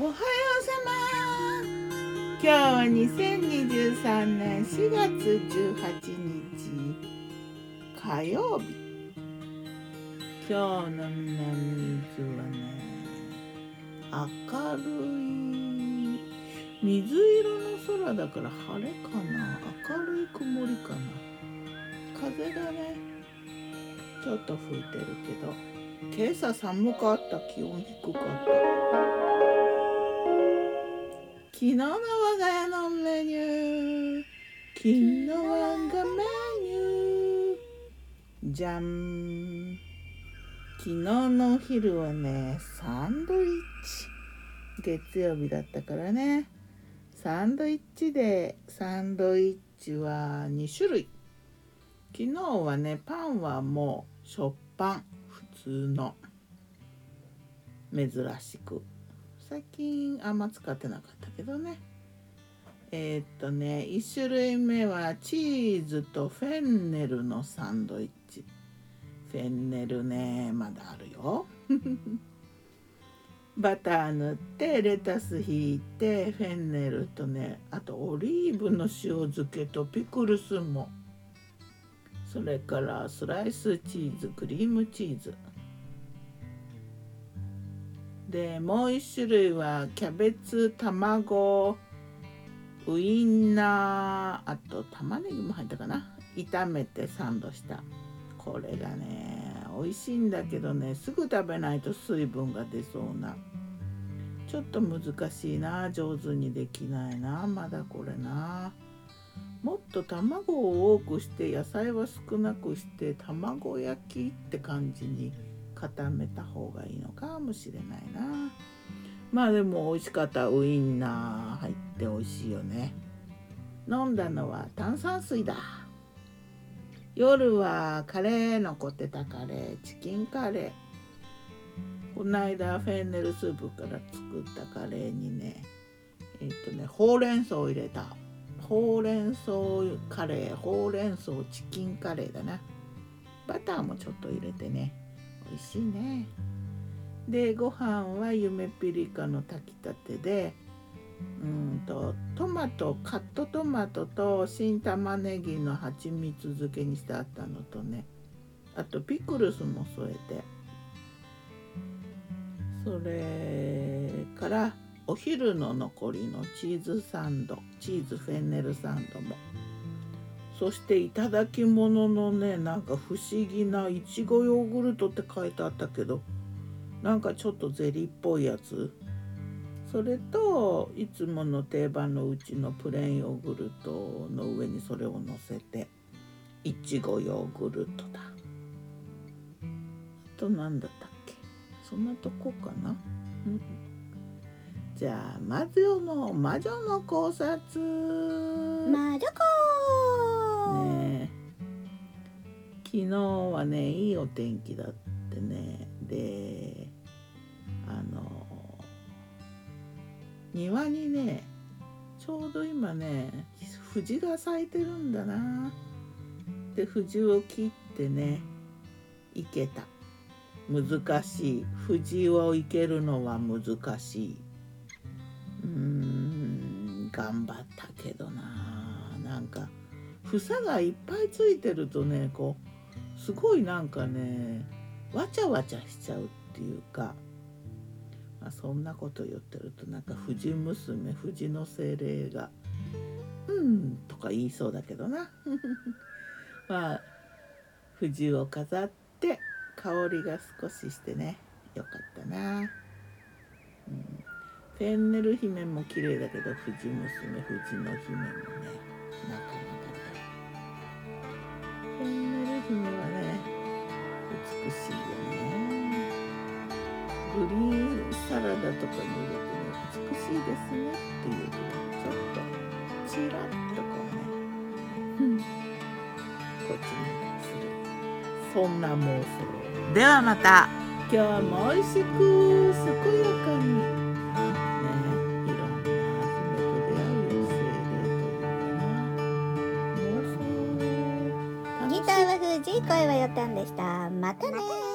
おはようさま今日は2023年4月18日火曜日。今日の南伊豆はね明るい水色の空だから晴れかな。明るい曇りかな。風がねちょっと吹いてるけど今朝寒かった気温低かった。昨日の我が家のメニュー。昨日我がメニュー。じゃん昨日のお昼はねサンドイッチ。月曜日だったからね。サンドイッチでサンドイッチは2種類。昨日はねパンはもう食パン普通の。珍しく。最近あんま使ってなかったけどね。えー、っとね1種類目はチーズとフェンネルのサンドイッチ。フェンネルねまだあるよ。バター塗ってレタスひいてフェンネルとねあとオリーブの塩漬けとピクルスも。それからスライスチーズクリームチーズ。でもう一種類はキャベツ卵ウインナーあと玉ねぎも入ったかな。炒めてサンドした。これがね美味しいんだけどねすぐ食べないと水分が出そうな。ちょっと難しいな上手にできないなまだこれな。もっと卵を多くして野菜は少なくして卵焼きって感じに固めた方がいいのかもしれないな。まあでも美味しかったウインナー入って美味しいよね。飲んだのは炭酸水だ。夜はカレー残ってたカレー。チキンカレー。この間フェンネルスープから作ったカレーにねえっとねほうれん草を入れた。ほうれん草カレーほうれん草チキンカレーだな。バターもちょっと入れてね。美味しいね。でご飯は夢ピリカの炊きたてでうんとトマトカットトマトと新玉ねぎの蜂蜜漬けにしてあったのとね。あとピクルスも添えて。それからお昼の残りのチーズサンドチーズフェンネルサンドも。そしていただき物ののねなんか不思議ないちごヨーグルトって書いてあったけどなんかちょっとゼリーっぽいやつ。それといつもの定番のうちのプレーンヨーグルトの上にそれをのせていちごヨーグルトだ。あと何だったっけ？そんなとこかな、うん、じゃあ魔女の魔女の考察。魔女考昨日はねいいお天気だってね。であの庭にねちょうど今ね藤が咲いてるんだな。で藤を切ってねいけた。難しい。藤を生けるのは難しい。うーん頑張ったけどな。なんか房がいっぱいついてるとねこうすごいなんかねわちゃわちゃしちゃうっていうか、まあ、そんなこと言ってるとなんか藤娘藤の精霊が「うん」とか言いそうだけどな。まあ藤を飾って香りが少ししてねよかったな、うん、フェンネル姫も綺麗だけど藤娘藤の姫もねなかなかとかに入れてね。美しい。ですねってい。うちょっとチラッとこうね、うん、こっちにするそんな妄想ではまた今日も美味しく健やかにギターは藤井声はよたんでしたまたね